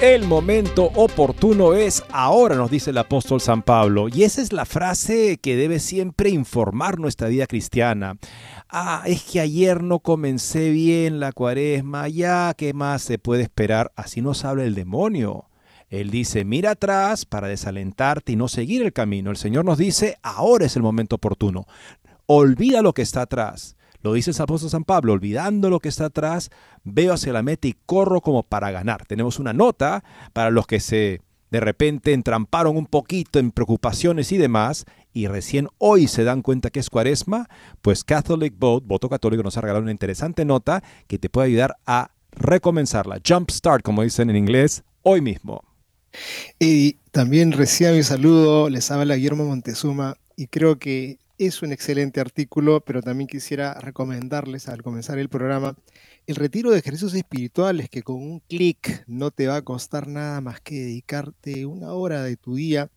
El momento oportuno es ahora, nos dice el apóstol San Pablo. Y esa es la frase que debe siempre informar nuestra vida cristiana. Ah, es que ayer no comencé bien la cuaresma, ya, ¿qué más se puede esperar? Así nos habla el demonio. Él dice, mira atrás para desalentarte y no seguir el camino. El Señor nos dice, ahora es el momento oportuno. Olvida lo que está atrás. Lo dice el apóstol San Pablo, olvidando lo que está atrás, veo hacia la meta y corro como para ganar. Tenemos una nota para los que se de repente entramparon un poquito en preocupaciones y demás, y recién hoy se dan cuenta que es cuaresma, pues Catholic Vote, Voto Católico, nos ha regalado una interesante nota que te puede ayudar a recomenzarla. Jump start, como dicen en inglés, hoy mismo. Y también recién mi saludo, les habla Guillermo Montezuma, y creo que es un excelente artículo, pero también quisiera recomendarles al comenzar el programa el retiro de ejercicios espirituales que con un clic no te va a costar nada más que dedicarte una hora de tu día,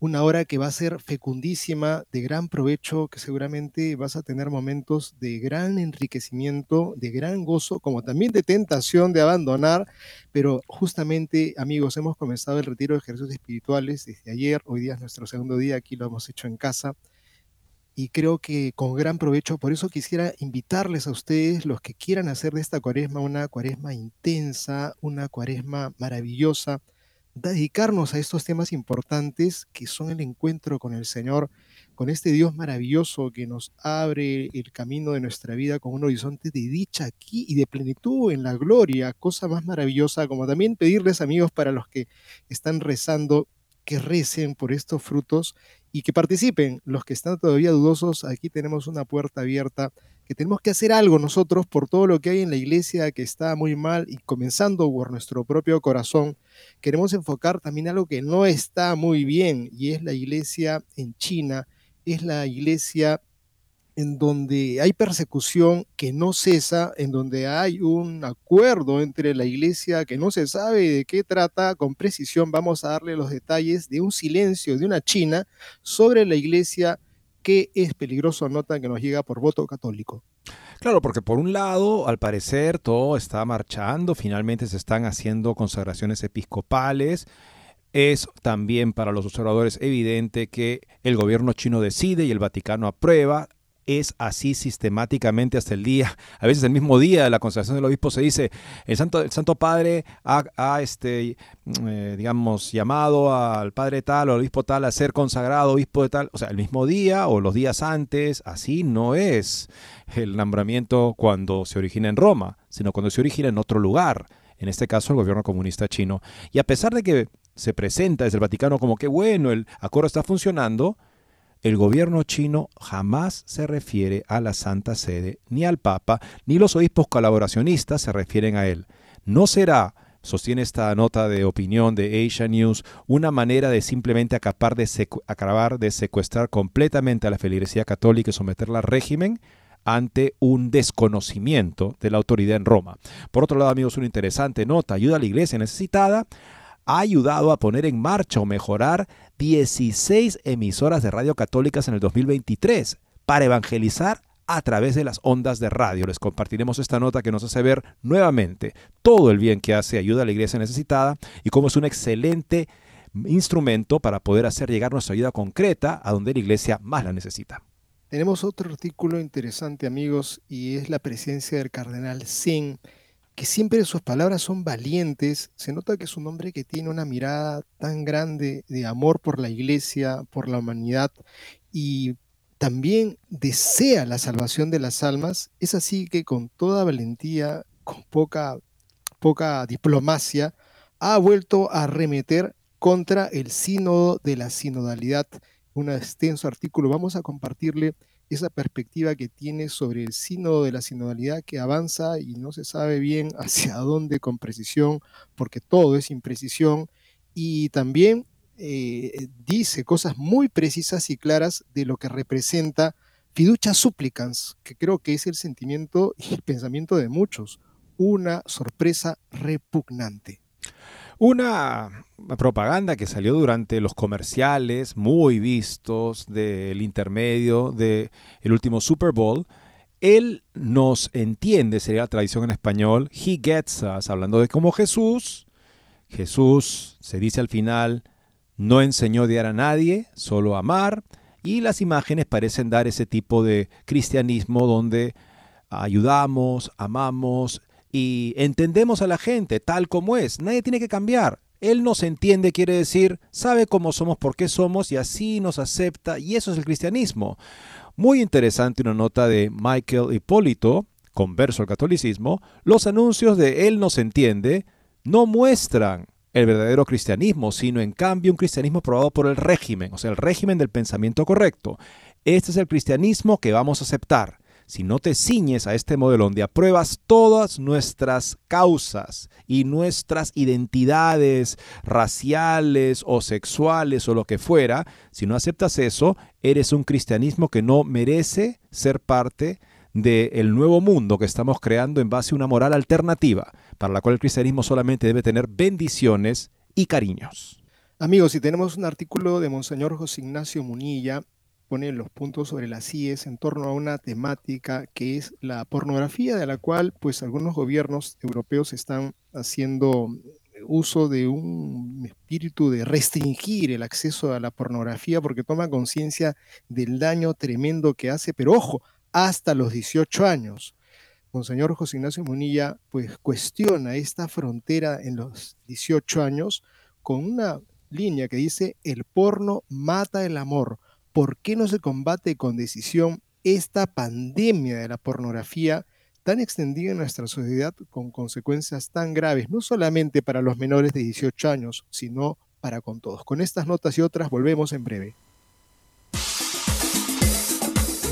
una hora que va a ser fecundísima, de gran provecho, que seguramente vas a tener momentos de gran enriquecimiento, de gran gozo, como también de tentación de abandonar, pero justamente amigos, hemos comenzado el retiro de ejercicios espirituales desde ayer, hoy día es nuestro segundo día, aquí lo hemos hecho en casa y creo que con gran provecho. Por eso quisiera invitarles a ustedes, los que quieran hacer de esta cuaresma una cuaresma intensa, una cuaresma maravillosa, dedicarnos a estos temas importantes que son el encuentro con el Señor, con este Dios maravilloso que nos abre el camino de nuestra vida con un horizonte de dicha aquí y de plenitud en la gloria, cosa más maravillosa, como también pedirles amigos para los que están rezando que recen por estos frutos y que participen. Los que están todavía dudosos, aquí tenemos una puerta abierta, que tenemos que hacer algo nosotros por todo lo que hay en la iglesia que está muy mal y comenzando por nuestro propio corazón. Queremos enfocar también algo que no está muy bien y es la iglesia en China, es la iglesia en donde hay persecución que no cesa, en donde hay un acuerdo entre la iglesia que no se sabe de qué trata con precisión, vamos a darle los detalles de un silencio de una China sobre la iglesia que es peligroso, nota que nos llega por voto católico. Claro, porque por un lado, al parecer, todo está marchando, finalmente se están haciendo consagraciones episcopales, es también para los observadores evidente que el gobierno chino decide y el Vaticano aprueba es así sistemáticamente hasta el día. A veces el mismo día de la consagración del obispo se dice, el Santo, el Santo Padre ha, este, eh, digamos, llamado al Padre tal o al obispo tal a ser consagrado obispo de tal. O sea, el mismo día o los días antes, así no es el nombramiento cuando se origina en Roma, sino cuando se origina en otro lugar. En este caso, el gobierno comunista chino. Y a pesar de que se presenta desde el Vaticano como que bueno, el acuerdo está funcionando, el gobierno chino jamás se refiere a la Santa Sede, ni al Papa, ni los obispos colaboracionistas se refieren a él. No será, sostiene esta nota de opinión de Asia News, una manera de simplemente acabar de, secuestrar completamente a la feligresía católica y someterla al régimen ante un desconocimiento de la autoridad en Roma. Por otro lado, amigos, una interesante nota, ayuda a la iglesia necesitada ha ayudado a poner en marcha o mejorar 16 emisoras de radio católicas en el 2023 para evangelizar a través de las ondas de radio. Les compartiremos esta nota que nos hace ver nuevamente todo el bien que hace ayuda a la iglesia necesitada y cómo es un excelente instrumento para poder hacer llegar nuestra ayuda concreta a donde la iglesia más la necesita. Tenemos otro artículo interesante amigos y es la presencia del cardenal Singh que siempre sus palabras son valientes. Se nota que es un hombre que tiene una mirada tan grande de amor por la iglesia, por la humanidad y también desea la salvación de las almas. Es así que con toda valentía, con poca, poca diplomacia, ha vuelto a arremeter contra el sínodo de la sinodalidad. Un extenso artículo. Vamos a compartirle esa perspectiva que tiene sobre el sínodo de la sinodalidad que avanza y no se sabe bien hacia dónde con precisión, porque todo es imprecisión, y también eh, dice cosas muy precisas y claras de lo que representa fiducia supplicans, que creo que es el sentimiento y el pensamiento de muchos, una sorpresa repugnante. Una propaganda que salió durante los comerciales muy vistos del intermedio del el último Super Bowl. Él nos entiende, sería la tradición en español, he gets us, hablando de cómo Jesús, Jesús se dice al final, no enseñó a odiar a nadie, solo a amar, y las imágenes parecen dar ese tipo de cristianismo donde ayudamos, amamos, y entendemos a la gente tal como es. Nadie tiene que cambiar. Él nos entiende, quiere decir, sabe cómo somos, por qué somos y así nos acepta. Y eso es el cristianismo. Muy interesante una nota de Michael Hipólito, converso al catolicismo. Los anuncios de Él nos entiende no muestran el verdadero cristianismo, sino en cambio un cristianismo probado por el régimen, o sea, el régimen del pensamiento correcto. Este es el cristianismo que vamos a aceptar si no te ciñes a este modelo donde apruebas todas nuestras causas y nuestras identidades raciales o sexuales o lo que fuera, si no aceptas eso, eres un cristianismo que no merece ser parte del nuevo mundo que estamos creando en base a una moral alternativa, para la cual el cristianismo solamente debe tener bendiciones y cariños. Amigos, si tenemos un artículo de Monseñor José Ignacio Munilla pone los puntos sobre las IES en torno a una temática que es la pornografía, de la cual pues algunos gobiernos europeos están haciendo uso de un espíritu de restringir el acceso a la pornografía porque toma conciencia del daño tremendo que hace, pero ojo, hasta los 18 años. Monseñor José Ignacio Munilla pues cuestiona esta frontera en los 18 años con una línea que dice el porno mata el amor ¿por qué no se combate con decisión esta pandemia de la pornografía tan extendida en nuestra sociedad con consecuencias tan graves, no solamente para los menores de 18 años, sino para con todos? Con estas notas y otras volvemos en breve.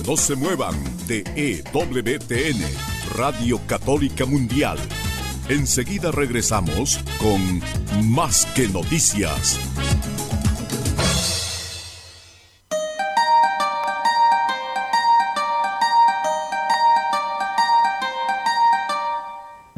No se muevan de EWTN, Radio Católica Mundial. Enseguida regresamos con Más que Noticias.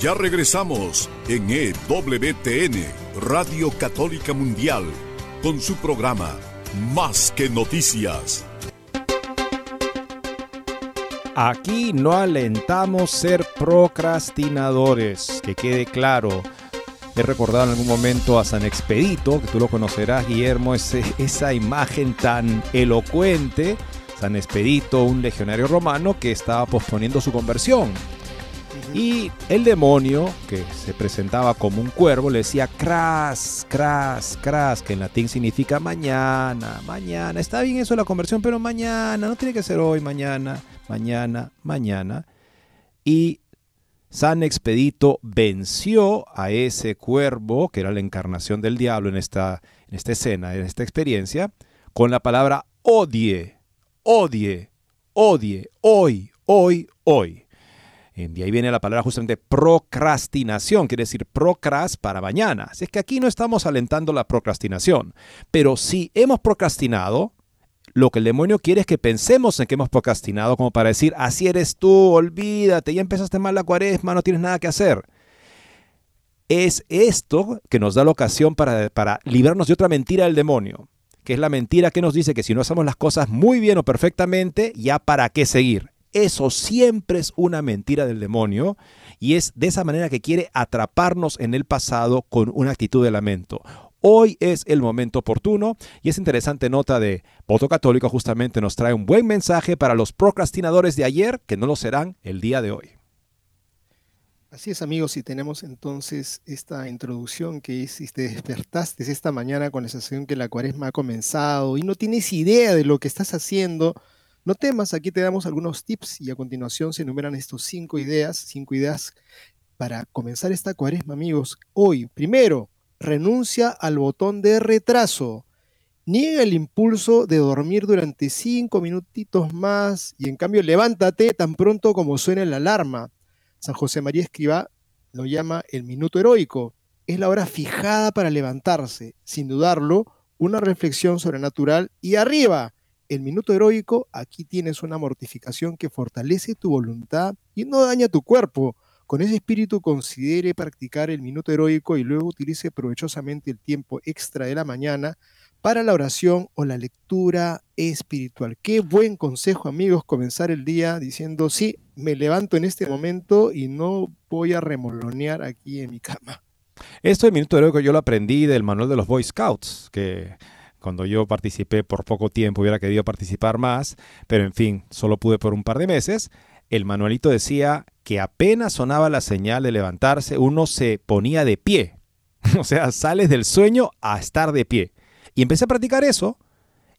Ya regresamos en EWTN, Radio Católica Mundial, con su programa Más que Noticias. Aquí no alentamos ser procrastinadores, que quede claro. He recordado en algún momento a San Expedito, que tú lo conocerás, Guillermo, esa imagen tan elocuente. San Expedito, un legionario romano que estaba posponiendo su conversión y el demonio, que se presentaba como un cuervo, le decía cras, cras, cras, que en latín significa mañana, mañana. Está bien eso la conversión, pero mañana, no tiene que ser hoy, mañana, mañana, mañana. y San Expedito venció a ese cuervo, que era la encarnación del diablo en esta, en esta escena, en esta experiencia, con la palabra odie, odie, odie, hoy, hoy, hoy. Y ahí viene la palabra justamente procrastinación, quiere decir procras para mañana. Así es que aquí no estamos alentando la procrastinación, pero si hemos procrastinado, lo que el demonio quiere es que pensemos en que hemos procrastinado como para decir, así eres tú, olvídate, ya empezaste mal la cuaresma, no tienes nada que hacer. Es esto que nos da la ocasión para, para librarnos de otra mentira del demonio, que es la mentira que nos dice que si no hacemos las cosas muy bien o perfectamente, ya para qué seguir. Eso siempre es una mentira del demonio y es de esa manera que quiere atraparnos en el pasado con una actitud de lamento. Hoy es el momento oportuno y es interesante nota de Voto Católico justamente nos trae un buen mensaje para los procrastinadores de ayer que no lo serán el día de hoy. Así es amigos, y tenemos entonces esta introducción que es si te despertaste esta mañana con la sensación que la cuaresma ha comenzado y no tienes idea de lo que estás haciendo, no temas, aquí te damos algunos tips y a continuación se enumeran estos cinco ideas, cinco ideas para comenzar esta cuaresma amigos. Hoy, primero, renuncia al botón de retraso. Niega el impulso de dormir durante cinco minutitos más y en cambio levántate tan pronto como suene la alarma. San José María Escriba lo llama el minuto heroico. Es la hora fijada para levantarse. Sin dudarlo, una reflexión sobrenatural y arriba. El minuto heroico, aquí tienes una mortificación que fortalece tu voluntad y no daña tu cuerpo. Con ese espíritu considere practicar el minuto heroico y luego utilice provechosamente el tiempo extra de la mañana para la oración o la lectura espiritual. Qué buen consejo, amigos, comenzar el día diciendo, sí, me levanto en este momento y no voy a remolonear aquí en mi cama. Esto del minuto heroico yo lo aprendí del manual de los Boy Scouts, que cuando yo participé por poco tiempo hubiera querido participar más, pero en fin, solo pude por un par de meses el manualito decía que apenas sonaba la señal de levantarse, uno se ponía de pie. o sea, sales del sueño a estar de pie. Y empecé a practicar eso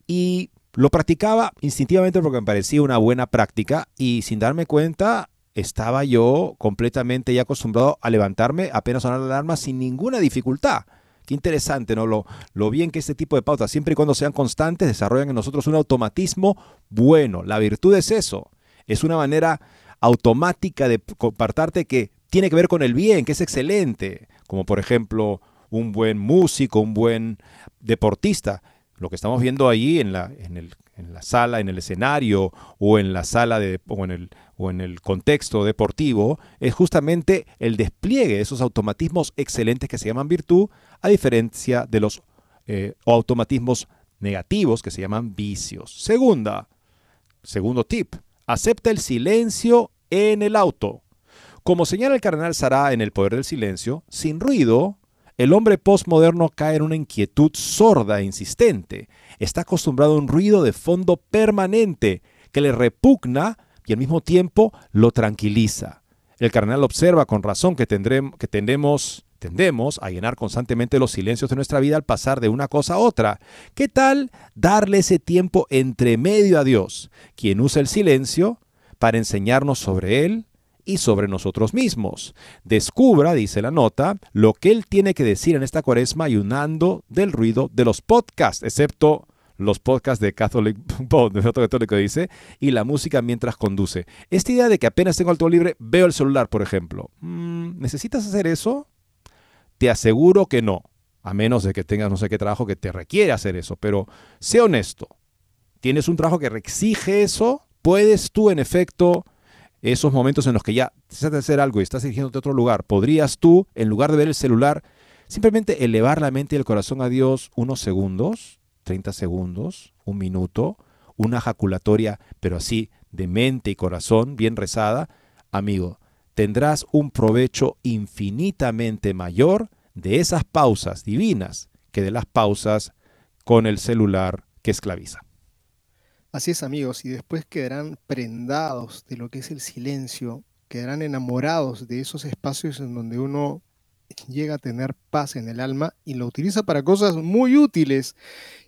y lo practicaba instintivamente porque me parecía una buena práctica y sin darme cuenta estaba yo completamente ya acostumbrado a levantarme apenas sonar la alarma sin ninguna dificultad. Qué interesante, ¿no? Lo, lo bien que este tipo de pautas, siempre y cuando sean constantes, desarrollan en nosotros un automatismo bueno. La virtud es eso, es una manera automática de compartarte que tiene que ver con el bien, que es excelente, como por ejemplo un buen músico, un buen deportista. Lo que estamos viendo ahí en la, en, la sala, en el escenario o en la sala de, o, en el, o en el contexto deportivo es justamente el despliegue de esos automatismos excelentes que se llaman virtud, a diferencia de los eh, automatismos negativos que se llaman vicios. Segunda, segundo tip, acepta el silencio en el auto. Como señala el cardenal Sará en El Poder del Silencio, sin ruido, el hombre postmoderno cae en una inquietud sorda e insistente. Está acostumbrado a un ruido de fondo permanente que le repugna y al mismo tiempo lo tranquiliza. El cardenal observa con razón que, tendremos, tendemos Tendemos a llenar constantemente los silencios de nuestra vida al pasar de una cosa a otra. ¿Qué tal darle ese tiempo entre medio a Dios, quien usa el silencio para enseñarnos sobre Él y sobre nosotros mismos? Descubra, dice la nota, lo que Él tiene que decir en esta cuaresma ayunando del ruido de los podcasts, excepto los podcasts de Catholic de Católico dice, y la música mientras conduce. Esta idea de que apenas tengo el tiempo libre, veo el celular, por ejemplo. Mm, ¿Necesitas hacer eso? Te aseguro que no, a menos de que tengas no sé qué trabajo que te requiere hacer eso, pero sé honesto. ¿Tienes un trabajo que exige eso? ¿Puedes tú, en efecto, esos momentos en los que ya de hacer algo y estás dirigiéndote a otro lugar, podrías tú, en lugar de ver el celular, simplemente elevar la mente y el corazón a Dios unos segundos, 30 segundos, un minuto, una jaculatoria, pero así de mente y corazón, bien rezada? Amigo, tendrás un provecho infinitamente mayor de esas pausas divinas que de las pausas con el celular que esclaviza. Así es amigos, y después quedarán prendados de lo que es el silencio, quedarán enamorados de esos espacios en donde uno llega a tener paz en el alma y lo utiliza para cosas muy útiles.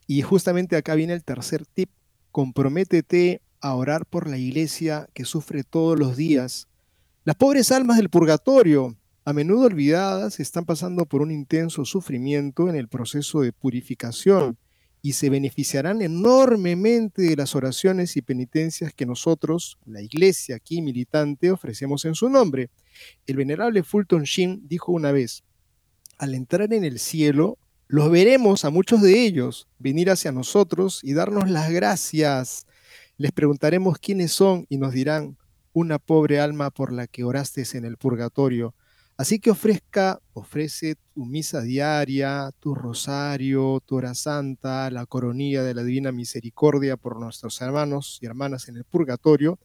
Y justamente acá viene el tercer tip, comprométete a orar por la iglesia que sufre todos los días. Las pobres almas del purgatorio, a menudo olvidadas, están pasando por un intenso sufrimiento en el proceso de purificación y se beneficiarán enormemente de las oraciones y penitencias que nosotros, la iglesia aquí militante, ofrecemos en su nombre. El venerable Fulton Sheen dijo una vez, al entrar en el cielo, los veremos a muchos de ellos venir hacia nosotros y darnos las gracias. Les preguntaremos quiénes son y nos dirán, una pobre alma por la que oraste en el purgatorio. Así que ofrezca, ofrece tu misa diaria, tu rosario, tu hora santa, la coronilla de la Divina Misericordia por nuestros hermanos y hermanas en el purgatorio,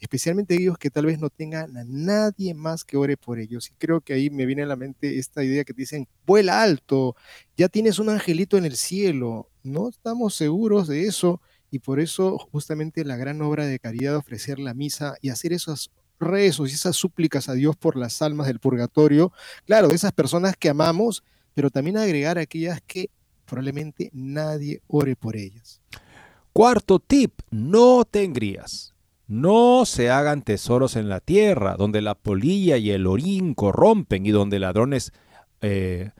especialmente ellos que tal vez no tengan a nadie más que ore por ellos. Y creo que ahí me viene a la mente esta idea que dicen, vuela alto, ya tienes un angelito en el cielo. No estamos seguros de eso y por eso justamente la gran obra de caridad de ofrecer la misa y hacer esos rezos y esas súplicas a Dios por las almas del purgatorio, claro, de esas personas que amamos, pero también agregar aquellas que probablemente nadie ore por ellas. Cuarto tip, no te engrías. No se hagan tesoros en la tierra, donde la polilla y el orín corrompen y donde ladrones eh,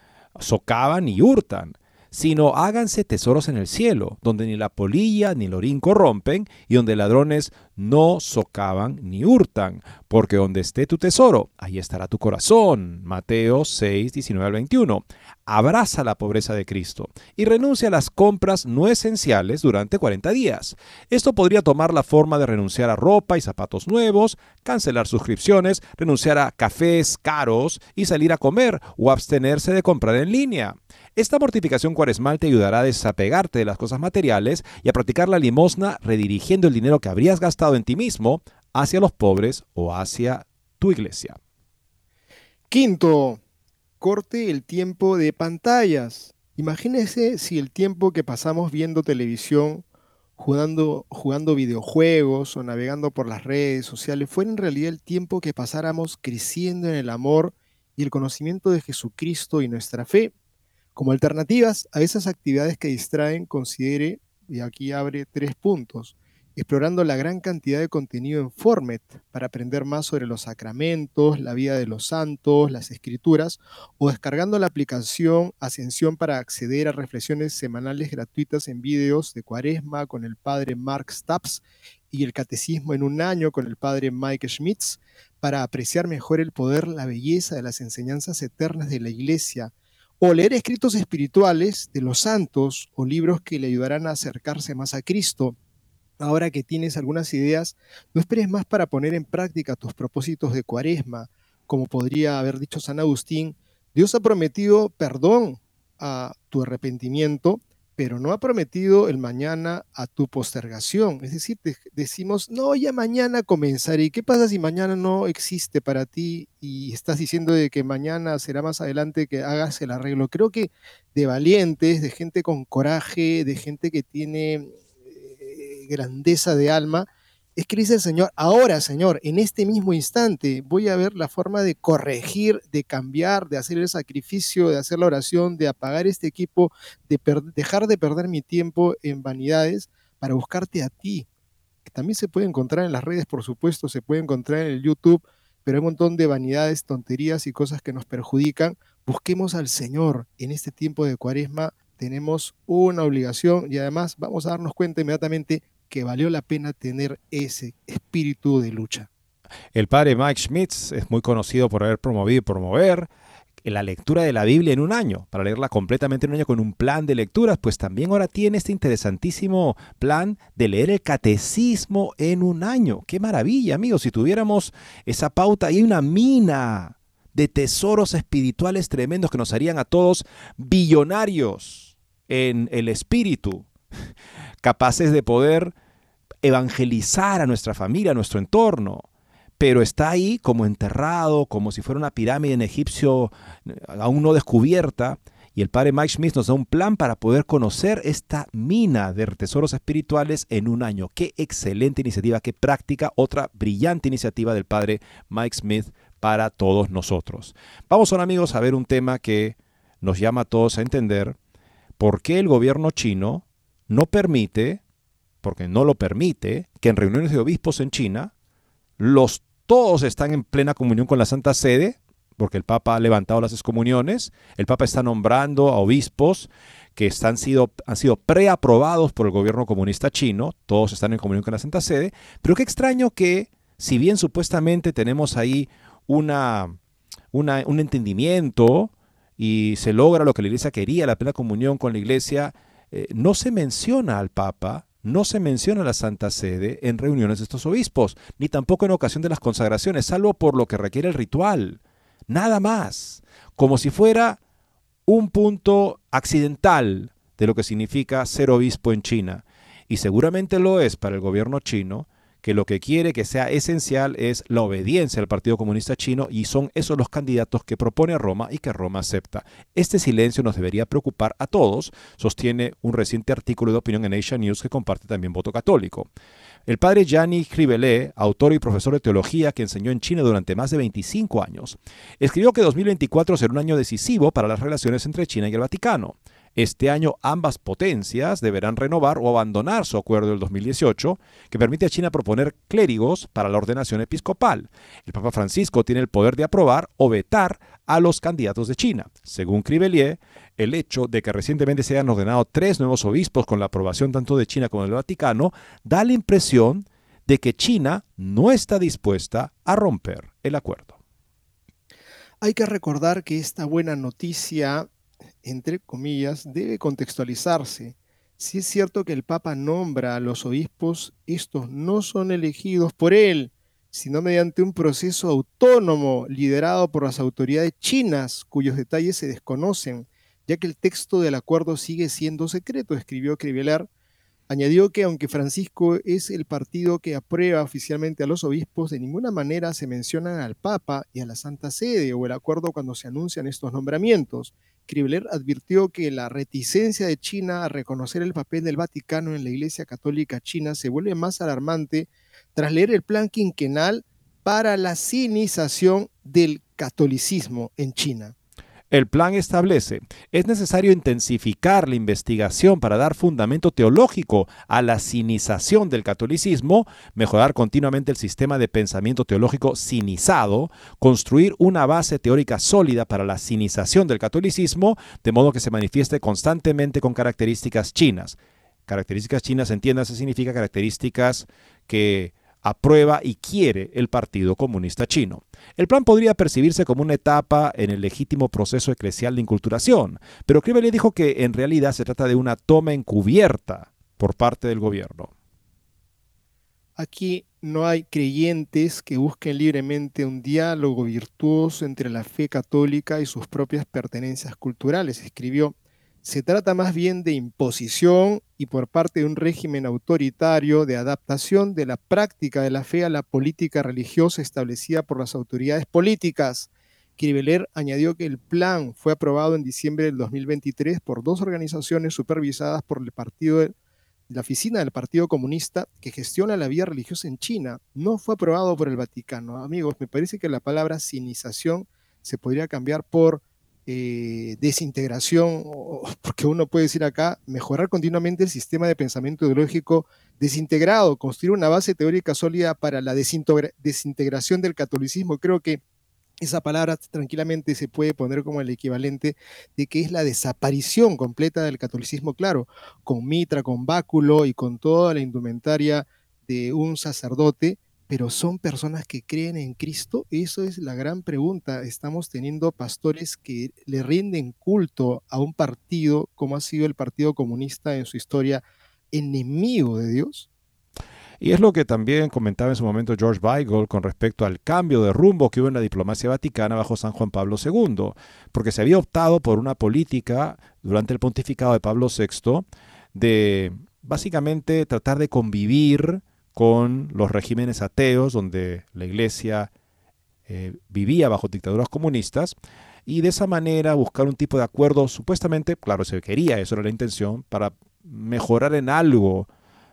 socavan y hurtan sino háganse tesoros en el cielo, donde ni la polilla ni el orín corrompen, y donde ladrones no socavan ni hurtan, porque donde esté tu tesoro, ahí estará tu corazón. Mateo 6, 19 al 21. Abraza la pobreza de Cristo y renuncia a las compras no esenciales durante 40 días. Esto podría tomar la forma de renunciar a ropa y zapatos nuevos, cancelar suscripciones, renunciar a cafés caros y salir a comer o abstenerse de comprar en línea. Esta mortificación cuaresmal te ayudará a desapegarte de las cosas materiales y a practicar la limosna redirigiendo el dinero que habrías gastado en ti mismo hacia los pobres o hacia tu iglesia. Quinto, corte el tiempo de pantallas. Imagínese si el tiempo que pasamos viendo televisión, jugando, jugando videojuegos o navegando por las redes sociales fuera en realidad el tiempo que pasáramos creciendo en el amor y el conocimiento de Jesucristo y nuestra fe. Como alternativas a esas actividades que distraen, considere, y aquí abre tres puntos, explorando la gran cantidad de contenido en Formet para aprender más sobre los sacramentos, la vida de los santos, las escrituras, o descargando la aplicación Ascensión para acceder a reflexiones semanales gratuitas en vídeos de Cuaresma con el padre Mark Stapps y el Catecismo en un año con el padre Mike Schmitz para apreciar mejor el poder, la belleza de las enseñanzas eternas de la Iglesia o leer escritos espirituales de los santos o libros que le ayudarán a acercarse más a Cristo. Ahora que tienes algunas ideas, no esperes más para poner en práctica tus propósitos de cuaresma. Como podría haber dicho San Agustín, Dios ha prometido perdón a tu arrepentimiento pero no ha prometido el mañana a tu postergación. Es decir, decimos, no, ya mañana comenzaré. ¿Qué pasa si mañana no existe para ti y estás diciendo de que mañana será más adelante que hagas el arreglo? Creo que de valientes, de gente con coraje, de gente que tiene eh, grandeza de alma, es que dice el Señor, ahora Señor, en este mismo instante voy a ver la forma de corregir, de cambiar, de hacer el sacrificio, de hacer la oración, de apagar este equipo, de dejar de perder mi tiempo en vanidades para buscarte a ti. Que también se puede encontrar en las redes, por supuesto, se puede encontrar en el YouTube, pero hay un montón de vanidades, tonterías y cosas que nos perjudican. Busquemos al Señor en este tiempo de cuaresma. Tenemos una obligación y además vamos a darnos cuenta inmediatamente que valió la pena tener ese espíritu de lucha. El padre Mike Schmitz es muy conocido por haber promovido y promover la lectura de la Biblia en un año, para leerla completamente en un año con un plan de lecturas, pues también ahora tiene este interesantísimo plan de leer el catecismo en un año. Qué maravilla, amigos, si tuviéramos esa pauta y una mina de tesoros espirituales tremendos que nos harían a todos billonarios en el espíritu, capaces de poder evangelizar a nuestra familia, a nuestro entorno, pero está ahí como enterrado, como si fuera una pirámide en egipcio aún no descubierta. Y el padre Mike Smith nos da un plan para poder conocer esta mina de tesoros espirituales en un año. Qué excelente iniciativa, qué práctica, otra brillante iniciativa del padre Mike Smith para todos nosotros. Vamos ahora amigos a ver un tema que nos llama a todos a entender por qué el gobierno chino no permite porque no lo permite, que en reuniones de obispos en China los todos están en plena comunión con la Santa Sede, porque el Papa ha levantado las excomuniones, el Papa está nombrando a obispos que sido, han sido preaprobados por el gobierno comunista chino, todos están en comunión con la Santa Sede, pero qué extraño que, si bien supuestamente tenemos ahí una, un entendimiento y se logra lo que la Iglesia quería, la plena comunión con la Iglesia, eh, no se menciona al Papa, no se menciona la Santa Sede en reuniones de estos obispos, ni tampoco en ocasión de las consagraciones, salvo por lo que requiere el ritual. Nada más. Como si fuera un punto accidental de lo que significa ser obispo en China. Y seguramente lo es para el gobierno chino, que lo que quiere que sea esencial es la obediencia al Partido Comunista Chino y son esos los candidatos que propone Roma y que Roma acepta. Este silencio nos debería preocupar a todos, sostiene un reciente artículo de opinión en Asia News que comparte también voto católico. El padre Gianni Crivelé, autor y profesor de teología que enseñó en China durante más de 25 años, escribió que 2024 será un año decisivo para las relaciones entre China y el Vaticano. Este año ambas potencias deberán renovar o abandonar su acuerdo del 2018, que permite a China proponer clérigos para la ordenación episcopal. El Papa Francisco tiene el poder de aprobar o vetar a los candidatos de China. Según Crivelier, el hecho de que recientemente se hayan ordenado tres nuevos obispos con la aprobación tanto de China como del Vaticano da la impresión de que China no está dispuesta a romper el acuerdo. Hay que recordar que esta buena noticia entre comillas, debe contextualizarse. Si es cierto que el Papa nombra a los obispos, estos no son elegidos por él, sino mediante un proceso autónomo liderado por las autoridades chinas, cuyos detalles se desconocen, ya que el texto del acuerdo sigue siendo secreto, escribió Crivelar. Añadió que aunque Francisco es el partido que aprueba oficialmente a los obispos, de ninguna manera se mencionan al Papa y a la Santa Sede o el acuerdo cuando se anuncian estos nombramientos. Kribler advirtió que la reticencia de China a reconocer el papel del Vaticano en la Iglesia Católica China se vuelve más alarmante tras leer el plan quinquenal para la sinización del catolicismo en China. El plan establece, es necesario intensificar la investigación para dar fundamento teológico a la cinización del catolicismo, mejorar continuamente el sistema de pensamiento teológico cinizado, construir una base teórica sólida para la cinización del catolicismo, de modo que se manifieste constantemente con características chinas. Características chinas, entiéndase, significa características que aprueba y quiere el Partido Comunista Chino. El plan podría percibirse como una etapa en el legítimo proceso eclesial de inculturación, pero Cribeli dijo que en realidad se trata de una toma encubierta por parte del gobierno. Aquí no hay creyentes que busquen libremente un diálogo virtuoso entre la fe católica y sus propias pertenencias culturales, escribió se trata más bien de imposición y por parte de un régimen autoritario de adaptación de la práctica de la fe a la política religiosa establecida por las autoridades políticas. Kriveler añadió que el plan fue aprobado en diciembre del 2023 por dos organizaciones supervisadas por el partido la oficina del Partido Comunista que gestiona la vida religiosa en China. No fue aprobado por el Vaticano. Amigos, me parece que la palabra sinización se podría cambiar por eh, desintegración, porque uno puede decir acá, mejorar continuamente el sistema de pensamiento ideológico desintegrado, construir una base teórica sólida para la desintegración del catolicismo. Creo que esa palabra tranquilamente se puede poner como el equivalente de que es la desaparición completa del catolicismo, claro, con mitra, con báculo y con toda la indumentaria de un sacerdote, pero son personas que creen en Cristo? Eso es la gran pregunta. Estamos teniendo pastores que le rinden culto a un partido como ha sido el Partido Comunista en su historia, enemigo de Dios. Y es lo que también comentaba en su momento George Weigel con respecto al cambio de rumbo que hubo en la diplomacia vaticana bajo San Juan Pablo II, porque se había optado por una política durante el pontificado de Pablo VI de básicamente tratar de convivir con los regímenes ateos, donde la iglesia eh, vivía bajo dictaduras comunistas, y de esa manera buscar un tipo de acuerdo, supuestamente, claro, se quería, eso era la intención, para mejorar en algo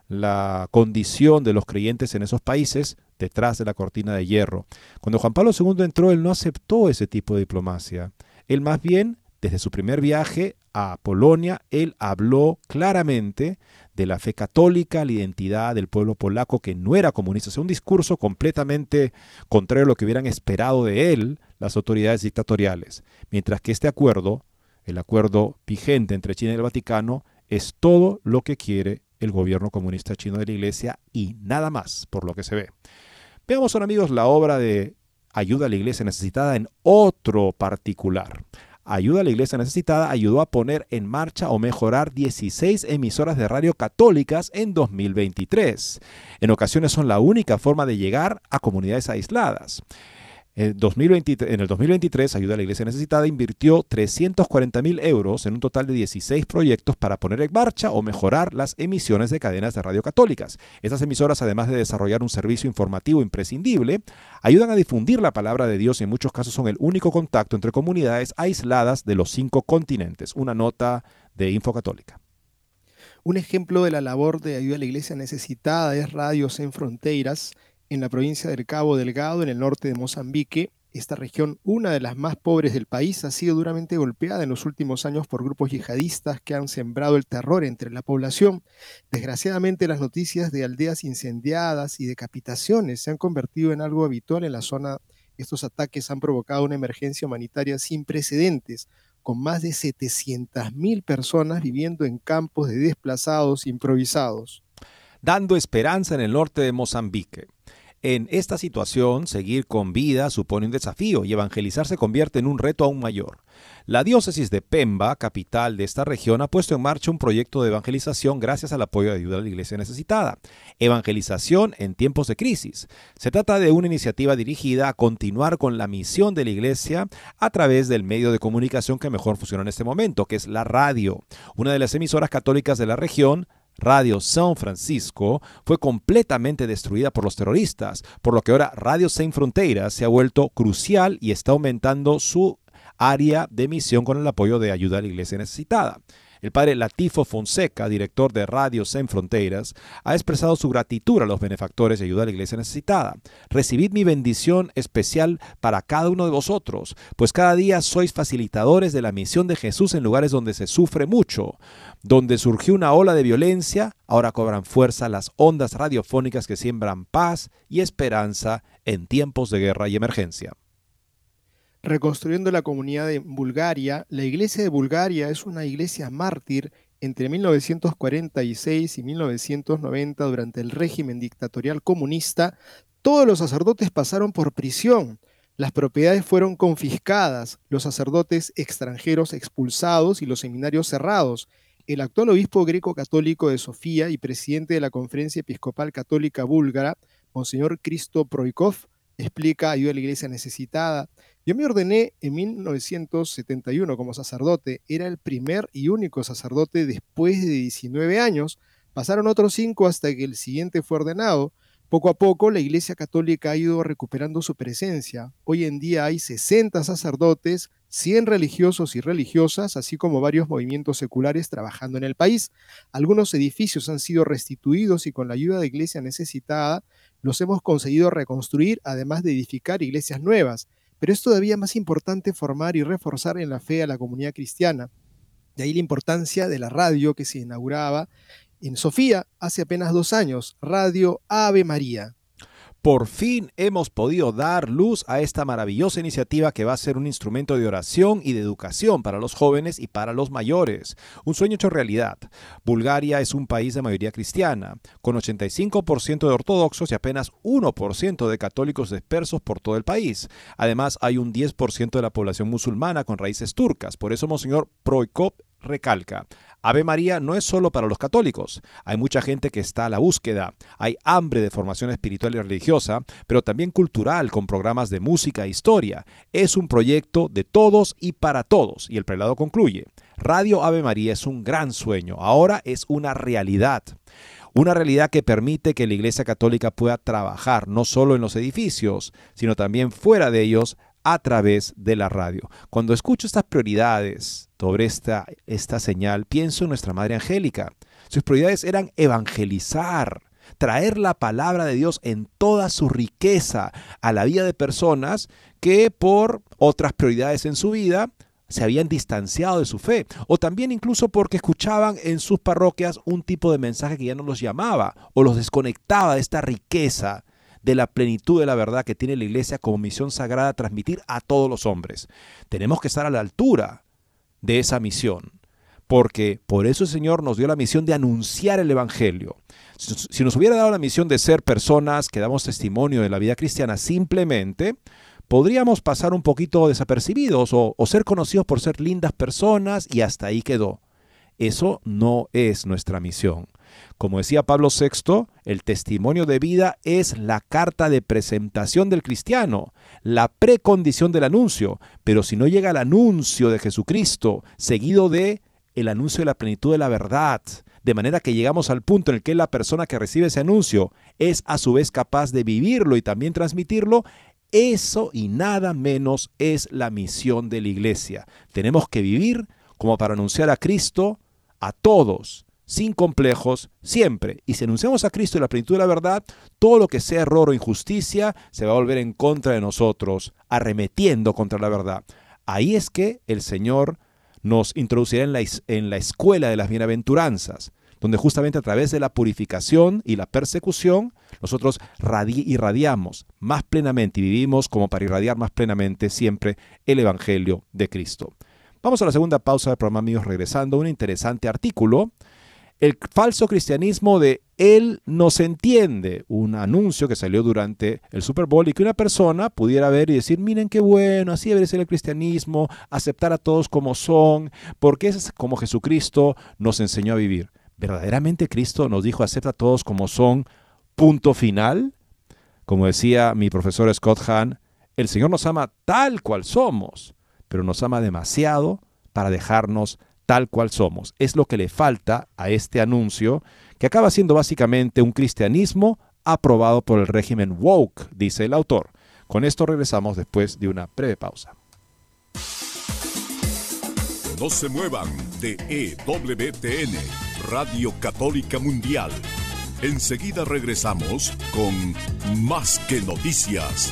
la condición de los creyentes en esos países detrás de la cortina de hierro. Cuando Juan Pablo II entró, él no aceptó ese tipo de diplomacia. Él más bien, desde su primer viaje a Polonia, él habló claramente de la fe católica, la identidad del pueblo polaco que no era comunista. Es un discurso completamente contrario a lo que hubieran esperado de él las autoridades dictatoriales. Mientras que este acuerdo, el acuerdo vigente entre China y el Vaticano, es todo lo que quiere el gobierno comunista chino de la Iglesia y nada más, por lo que se ve. Veamos ahora, amigos, la obra de Ayuda a la Iglesia Necesitada en otro particular. Ayuda a la Iglesia Necesitada ayudó a poner en marcha o mejorar 16 emisoras de radio católicas en 2023. En ocasiones son la única forma de llegar a comunidades aisladas. En, 2020, en el 2023, Ayuda a la Iglesia Necesitada invirtió 340 mil euros en un total de 16 proyectos para poner en marcha o mejorar las emisiones de cadenas de radio católicas. Estas emisoras, además de desarrollar un servicio informativo imprescindible, ayudan a difundir la palabra de Dios y en muchos casos son el único contacto entre comunidades aisladas de los cinco continentes. Una nota de Info Católica. Un ejemplo de la labor de ayuda a la iglesia necesitada es Radios en Fronteras, en la provincia del Cabo Delgado, en el norte de Mozambique. Esta región, una de las más pobres del país, ha sido duramente golpeada en los últimos años por grupos yihadistas que han sembrado el terror entre la población. Desgraciadamente, las noticias de aldeas incendiadas y decapitaciones se han convertido en algo habitual en la zona. Estos ataques han provocado una emergencia humanitaria sin precedentes, con más de 700.000 personas viviendo en campos de desplazados improvisados. Dando esperanza en el norte de Mozambique. En esta situación, seguir con vida supone un desafío y evangelizar se convierte en un reto aún mayor. La diócesis de Pemba, capital de esta región, ha puesto en marcha un proyecto de evangelización gracias al apoyo de ayuda a la iglesia necesitada. Evangelización en tiempos de crisis. Se trata de una iniciativa dirigida a continuar con la misión de la iglesia a través del medio de comunicación que mejor funciona en este momento, que es la radio. Una de las emisoras católicas de la región, Radio San Francisco fue completamente destruida por los terroristas, por lo que ahora Radio Sin Fronteras se ha vuelto crucial y está aumentando su área de misión con el apoyo de ayuda a la iglesia necesitada. El padre Latifo Fonseca, director de Radio Sin Fronteras, ha expresado su gratitud a los benefactores de ayuda a la iglesia necesitada. Recibid mi bendición especial para cada uno de vosotros, pues cada día sois facilitadores de la misión de Jesús en lugares donde se sufre mucho. Donde surgió una ola de violencia, ahora cobran fuerza las ondas radiofónicas que siembran paz y esperanza en tiempos de guerra y emergencia. Reconstruyendo la comunidad de Bulgaria, la iglesia de Bulgaria es una iglesia mártir entre 1946 y 1990 durante el régimen dictatorial comunista. Todos los sacerdotes pasaron por prisión. Las propiedades fueron confiscadas, los sacerdotes extranjeros expulsados y los seminarios cerrados. El actual obispo greco-católico de Sofía y presidente de la Conferencia Episcopal Católica Búlgara, Monseñor Cristo Proikov, explica ayuda a la iglesia necesitada. Yo me ordené en 1971 como sacerdote. Era el primer y único sacerdote después de 19 años. Pasaron otros cinco hasta que el siguiente fue ordenado. Poco a poco la Iglesia Católica ha ido recuperando su presencia. Hoy en día hay 60 sacerdotes, 100 religiosos y religiosas, así como varios movimientos seculares trabajando en el país. Algunos edificios han sido restituidos y con la ayuda de Iglesia necesitada los hemos conseguido reconstruir, además de edificar iglesias nuevas pero es todavía más importante formar y reforzar en la fe a la comunidad cristiana. De ahí la importancia de la radio que se inauguraba en Sofía hace apenas dos años, Radio Ave María. Por fin hemos podido dar luz a esta maravillosa iniciativa que va a ser un instrumento de oración y de educación para los jóvenes y para los mayores. Un sueño hecho realidad. Bulgaria es un país de mayoría cristiana, con 85% de ortodoxos y apenas 1% de católicos dispersos por todo el país. Además, hay un 10% de la población musulmana con raíces turcas. Por eso, Monseñor Proikop recalca, Ave María no es solo para los católicos. Hay mucha gente que está a la búsqueda. Hay hambre de formación espiritual y religiosa, pero también cultural con programas de música e historia. Es un proyecto de todos y para todos. Y el prelado concluye. Radio Ave María es un gran sueño. Ahora es una realidad. Una realidad que permite que la Iglesia Católica pueda trabajar no solo en los edificios, sino también fuera de ellos a través de la radio. Cuando escucho estas prioridades sobre esta, esta señal, pienso en nuestra Madre Angélica. Sus prioridades eran evangelizar, traer la palabra de Dios en toda su riqueza a la vida de personas que por otras prioridades en su vida se habían distanciado de su fe, o también incluso porque escuchaban en sus parroquias un tipo de mensaje que ya no los llamaba o los desconectaba de esta riqueza de la plenitud de la verdad que tiene la iglesia como misión sagrada transmitir a todos los hombres. Tenemos que estar a la altura de esa misión, porque por eso el Señor nos dio la misión de anunciar el Evangelio. Si nos hubiera dado la misión de ser personas que damos testimonio de la vida cristiana simplemente, podríamos pasar un poquito desapercibidos o, o ser conocidos por ser lindas personas y hasta ahí quedó. Eso no es nuestra misión. Como decía Pablo VI, el testimonio de vida es la carta de presentación del cristiano, la precondición del anuncio, pero si no llega el anuncio de Jesucristo, seguido de el anuncio de la plenitud de la verdad, de manera que llegamos al punto en el que la persona que recibe ese anuncio es a su vez capaz de vivirlo y también transmitirlo, eso y nada menos es la misión de la iglesia. Tenemos que vivir como para anunciar a Cristo a todos, sin complejos, siempre. Y si anunciamos a Cristo y la plenitud de la verdad, todo lo que sea error o injusticia se va a volver en contra de nosotros, arremetiendo contra la verdad. Ahí es que el Señor nos introducirá en la, en la escuela de las bienaventuranzas, donde justamente a través de la purificación y la persecución, nosotros irradiamos más plenamente y vivimos como para irradiar más plenamente siempre el Evangelio de Cristo. Vamos a la segunda pausa del programa, amigos, regresando un interesante artículo el falso cristianismo de Él nos entiende, un anuncio que salió durante el Super Bowl y que una persona pudiera ver y decir, miren qué bueno, así debe ser el cristianismo, aceptar a todos como son, porque es como Jesucristo nos enseñó a vivir. ¿Verdaderamente Cristo nos dijo, acepta a todos como son, punto final? Como decía mi profesor Scott Hahn, el Señor nos ama tal cual somos, pero nos ama demasiado para dejarnos tal cual somos. Es lo que le falta a este anuncio, que acaba siendo básicamente un cristianismo aprobado por el régimen woke, dice el autor. Con esto regresamos después de una breve pausa. No se muevan de EWTN, Radio Católica Mundial. Enseguida regresamos con Más que Noticias.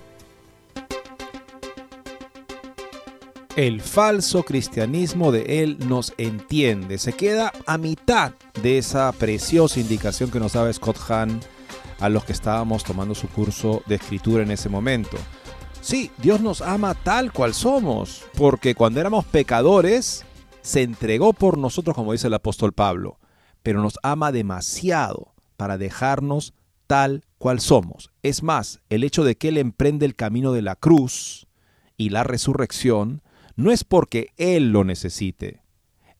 El falso cristianismo de Él nos entiende. Se queda a mitad de esa preciosa indicación que nos daba Scott Hahn a los que estábamos tomando su curso de escritura en ese momento. Sí, Dios nos ama tal cual somos, porque cuando éramos pecadores, se entregó por nosotros, como dice el apóstol Pablo, pero nos ama demasiado para dejarnos tal cual somos. Es más, el hecho de que Él emprende el camino de la cruz y la resurrección, no es porque Él lo necesite,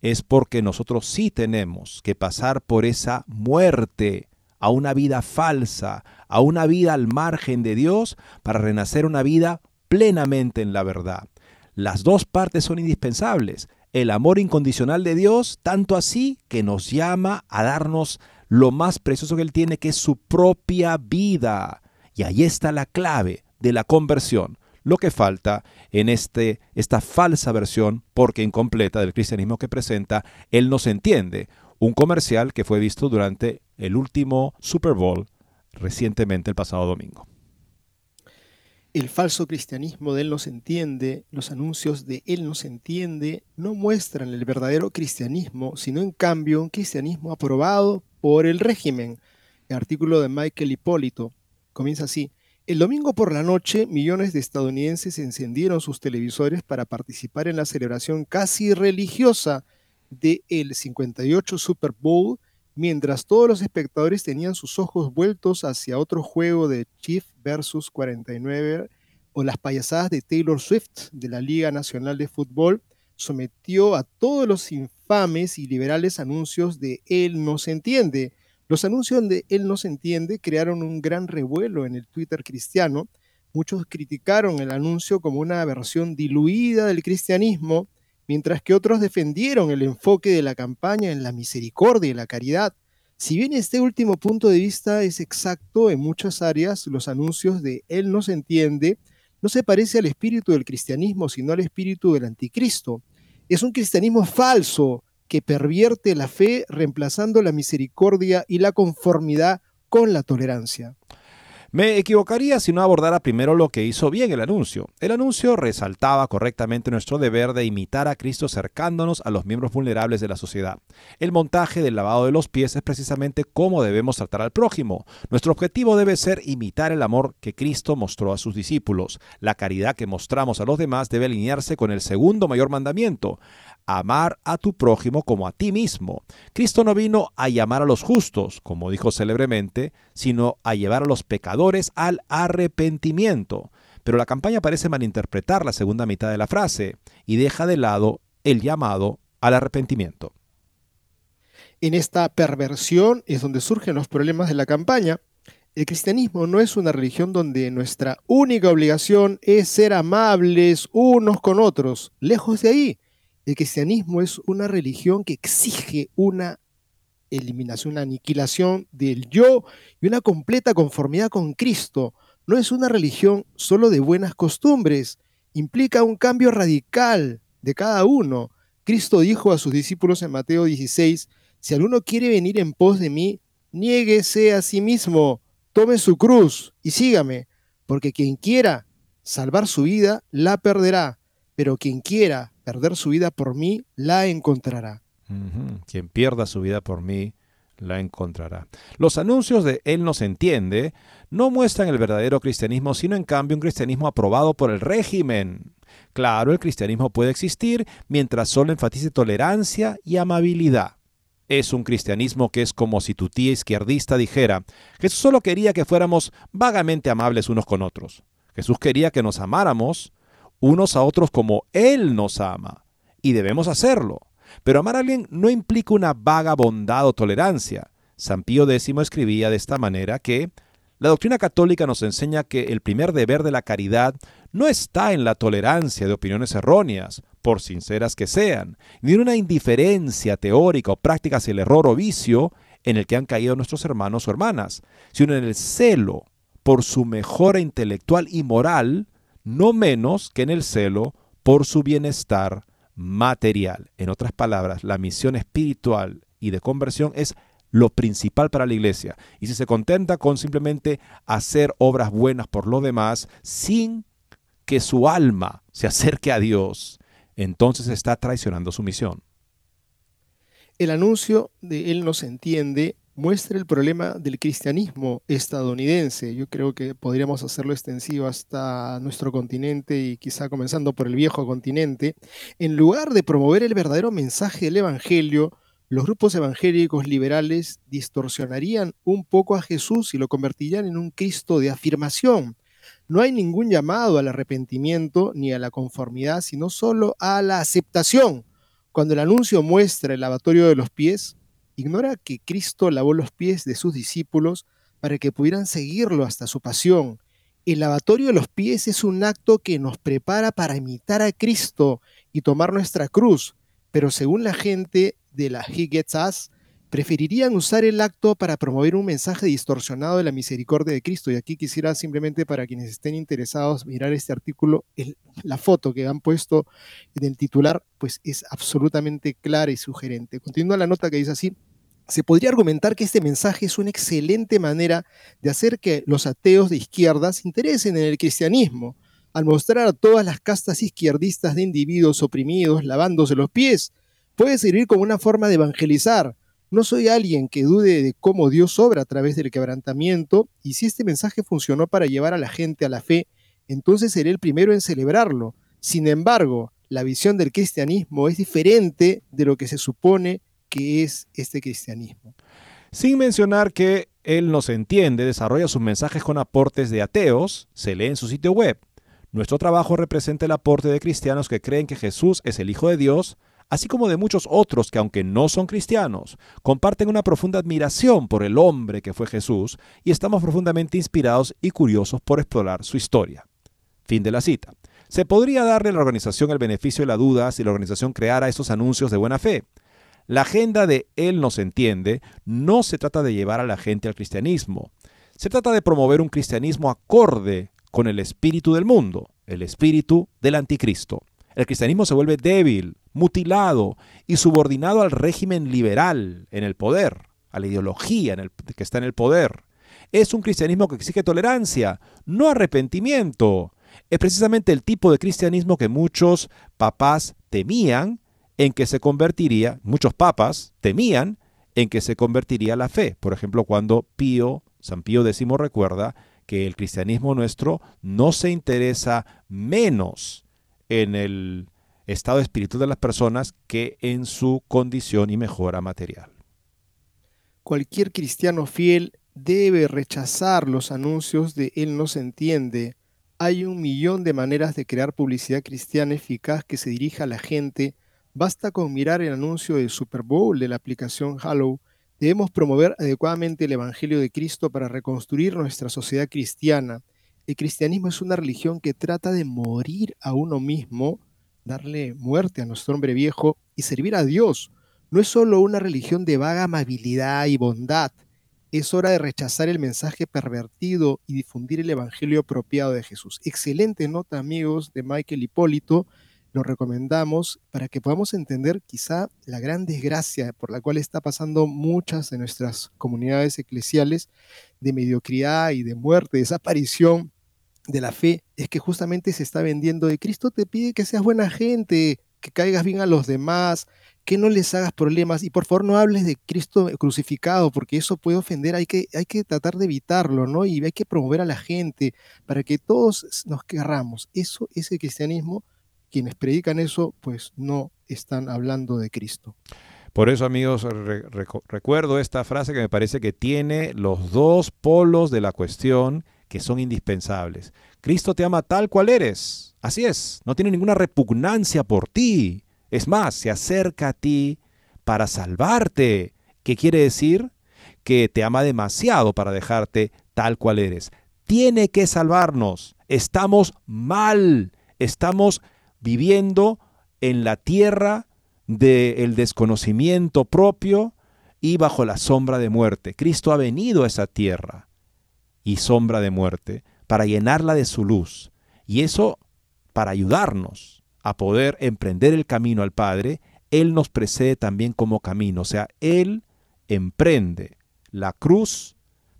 es porque nosotros sí tenemos que pasar por esa muerte a una vida falsa, a una vida al margen de Dios, para renacer una vida plenamente en la verdad. Las dos partes son indispensables. El amor incondicional de Dios, tanto así que nos llama a darnos lo más precioso que él tiene, que es su propia vida. Y ahí está la clave de la conversión. Lo que falta en este, esta falsa versión, porque incompleta, del cristianismo que presenta, él no se entiende. Un comercial que fue visto durante el último Super Bowl recientemente el pasado domingo. El falso cristianismo de Él no se entiende, los anuncios de Él no se entiende, no muestran el verdadero cristianismo, sino en cambio un cristianismo aprobado por el régimen. El artículo de Michael Hipólito comienza así. El domingo por la noche, millones de estadounidenses encendieron sus televisores para participar en la celebración casi religiosa del el 58 Super Bowl mientras todos los espectadores tenían sus ojos vueltos hacia otro juego de Chief versus 49 o las payasadas de Taylor Swift de la Liga Nacional de Fútbol, sometió a todos los infames y liberales anuncios de Él no se entiende. Los anuncios de Él no se entiende crearon un gran revuelo en el Twitter cristiano. Muchos criticaron el anuncio como una versión diluida del cristianismo mientras que otros defendieron el enfoque de la campaña en la misericordia y la caridad. Si bien este último punto de vista es exacto en muchas áreas, los anuncios de Él no se entiende no se parece al espíritu del cristianismo, sino al espíritu del anticristo. Es un cristianismo falso que pervierte la fe reemplazando la misericordia y la conformidad con la tolerancia. Me equivocaría si no abordara primero lo que hizo bien el anuncio. El anuncio resaltaba correctamente nuestro deber de imitar a Cristo acercándonos a los miembros vulnerables de la sociedad. El montaje del lavado de los pies es precisamente cómo debemos tratar al prójimo. Nuestro objetivo debe ser imitar el amor que Cristo mostró a sus discípulos. La caridad que mostramos a los demás debe alinearse con el segundo mayor mandamiento amar a tu prójimo como a ti mismo. Cristo no vino a llamar a los justos, como dijo célebremente, sino a llevar a los pecadores al arrepentimiento. Pero la campaña parece malinterpretar la segunda mitad de la frase y deja de lado el llamado al arrepentimiento. En esta perversión es donde surgen los problemas de la campaña. El cristianismo no es una religión donde nuestra única obligación es ser amables unos con otros. Lejos de ahí. El cristianismo es una religión que exige una eliminación, una aniquilación del yo y una completa conformidad con Cristo. No es una religión solo de buenas costumbres, implica un cambio radical de cada uno. Cristo dijo a sus discípulos en Mateo 16, si alguno quiere venir en pos de mí, niéguese a sí mismo, tome su cruz y sígame, porque quien quiera salvar su vida, la perderá, pero quien quiera perder su vida por mí, la encontrará. Quien pierda su vida por mí, la encontrará. Los anuncios de Él nos entiende no muestran el verdadero cristianismo, sino en cambio un cristianismo aprobado por el régimen. Claro, el cristianismo puede existir mientras solo enfatice tolerancia y amabilidad. Es un cristianismo que es como si tu tía izquierdista dijera, Jesús solo quería que fuéramos vagamente amables unos con otros. Jesús quería que nos amáramos unos a otros como Él nos ama, y debemos hacerlo. Pero amar a alguien no implica una vaga bondad o tolerancia. San Pío X escribía de esta manera que la doctrina católica nos enseña que el primer deber de la caridad no está en la tolerancia de opiniones erróneas, por sinceras que sean, ni en una indiferencia teórica o práctica hacia el error o vicio en el que han caído nuestros hermanos o hermanas, sino en el celo por su mejora intelectual y moral no menos que en el celo por su bienestar material. En otras palabras, la misión espiritual y de conversión es lo principal para la iglesia. Y si se contenta con simplemente hacer obras buenas por lo demás, sin que su alma se acerque a Dios, entonces está traicionando su misión. El anuncio de Él nos entiende muestra el problema del cristianismo estadounidense. Yo creo que podríamos hacerlo extensivo hasta nuestro continente y quizá comenzando por el viejo continente. En lugar de promover el verdadero mensaje del Evangelio, los grupos evangélicos liberales distorsionarían un poco a Jesús y lo convertirían en un Cristo de afirmación. No hay ningún llamado al arrepentimiento ni a la conformidad, sino solo a la aceptación. Cuando el anuncio muestra el lavatorio de los pies, ignora que Cristo lavó los pies de sus discípulos para que pudieran seguirlo hasta su pasión. El lavatorio de los pies es un acto que nos prepara para imitar a Cristo y tomar nuestra cruz, pero según la gente de la Higgetas, preferirían usar el acto para promover un mensaje distorsionado de la misericordia de Cristo. Y aquí quisiera simplemente para quienes estén interesados mirar este artículo, la foto que han puesto en el titular, pues es absolutamente clara y sugerente. Continúa la nota que dice así. Se podría argumentar que este mensaje es una excelente manera de hacer que los ateos de izquierda se interesen en el cristianismo, al mostrar a todas las castas izquierdistas de individuos oprimidos lavándose los pies. Puede servir como una forma de evangelizar, no soy alguien que dude de cómo Dios obra a través del quebrantamiento, y si este mensaje funcionó para llevar a la gente a la fe, entonces seré el primero en celebrarlo. Sin embargo, la visión del cristianismo es diferente de lo que se supone que es este cristianismo. Sin mencionar que él nos entiende, desarrolla sus mensajes con aportes de ateos, se lee en su sitio web. Nuestro trabajo representa el aporte de cristianos que creen que Jesús es el Hijo de Dios, así como de muchos otros que aunque no son cristianos, comparten una profunda admiración por el hombre que fue Jesús y estamos profundamente inspirados y curiosos por explorar su historia. Fin de la cita. Se podría darle a la organización el beneficio de la duda si la organización creara estos anuncios de buena fe. La agenda de Él nos entiende no se trata de llevar a la gente al cristianismo. Se trata de promover un cristianismo acorde con el espíritu del mundo, el espíritu del anticristo. El cristianismo se vuelve débil, mutilado y subordinado al régimen liberal en el poder, a la ideología en el, que está en el poder. Es un cristianismo que exige tolerancia, no arrepentimiento. Es precisamente el tipo de cristianismo que muchos papás temían en que se convertiría, muchos papas temían en que se convertiría la fe. Por ejemplo, cuando Pío, San Pío X recuerda que el cristianismo nuestro no se interesa menos en el estado espiritual de las personas que en su condición y mejora material. Cualquier cristiano fiel debe rechazar los anuncios de Él no se entiende. Hay un millón de maneras de crear publicidad cristiana eficaz que se dirija a la gente. Basta con mirar el anuncio del Super Bowl de la aplicación Hallow. Debemos promover adecuadamente el Evangelio de Cristo para reconstruir nuestra sociedad cristiana. El cristianismo es una religión que trata de morir a uno mismo, darle muerte a nuestro hombre viejo y servir a Dios. No es solo una religión de vaga amabilidad y bondad. Es hora de rechazar el mensaje pervertido y difundir el evangelio apropiado de Jesús. Excelente nota, amigos, de Michael Hipólito. Lo recomendamos para que podamos entender quizá la gran desgracia por la cual está pasando muchas de nuestras comunidades eclesiales de mediocridad y de muerte, desaparición de la fe es que justamente se está vendiendo de Cristo te pide que seas buena gente, que caigas bien a los demás, que no les hagas problemas y por favor no hables de Cristo crucificado porque eso puede ofender, hay que, hay que tratar de evitarlo, ¿no? Y hay que promover a la gente para que todos nos querramos. Eso es el cristianismo. Quienes predican eso, pues no están hablando de Cristo. Por eso, amigos, recuerdo esta frase que me parece que tiene los dos polos de la cuestión que son indispensables. Cristo te ama tal cual eres. Así es, no tiene ninguna repugnancia por ti. Es más, se acerca a ti para salvarte. ¿Qué quiere decir? Que te ama demasiado para dejarte tal cual eres. Tiene que salvarnos. Estamos mal. Estamos viviendo en la tierra del desconocimiento propio y bajo la sombra de muerte. Cristo ha venido a esa tierra y sombra de muerte, para llenarla de su luz. Y eso para ayudarnos a poder emprender el camino al Padre, Él nos precede también como camino. O sea, Él emprende la cruz